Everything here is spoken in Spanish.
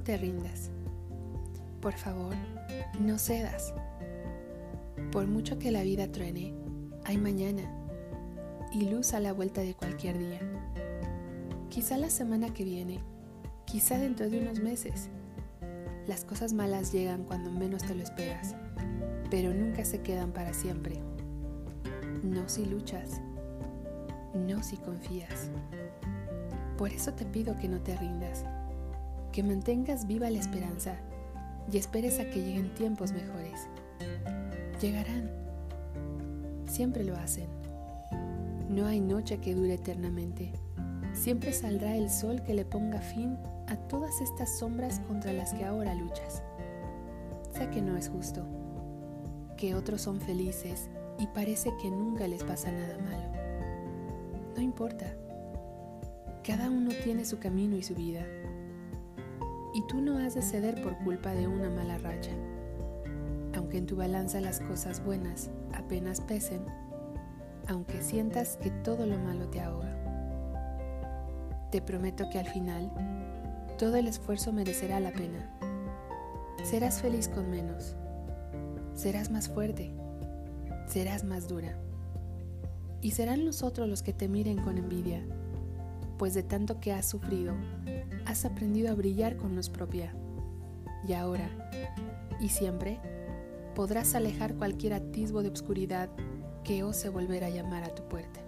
te rindas. Por favor, no cedas. Por mucho que la vida truene, hay mañana y luz a la vuelta de cualquier día. Quizá la semana que viene, quizá dentro de unos meses. Las cosas malas llegan cuando menos te lo esperas, pero nunca se quedan para siempre. No si luchas, no si confías. Por eso te pido que no te rindas, que mantengas viva la esperanza y esperes a que lleguen tiempos mejores. Llegarán. Siempre lo hacen. No hay noche que dure eternamente. Siempre saldrá el sol que le ponga fin a todas estas sombras contra las que ahora luchas. Sé que no es justo, que otros son felices y parece que nunca les pasa nada malo. No importa. Cada uno tiene su camino y su vida tú no has de ceder por culpa de una mala racha. Aunque en tu balanza las cosas buenas apenas pesen, aunque sientas que todo lo malo te ahoga. Te prometo que al final todo el esfuerzo merecerá la pena. Serás feliz con menos. Serás más fuerte. Serás más dura. Y serán los otros los que te miren con envidia pues de tanto que has sufrido, has aprendido a brillar con luz propia. Y ahora, y siempre, podrás alejar cualquier atisbo de obscuridad que ose volver a llamar a tu puerta.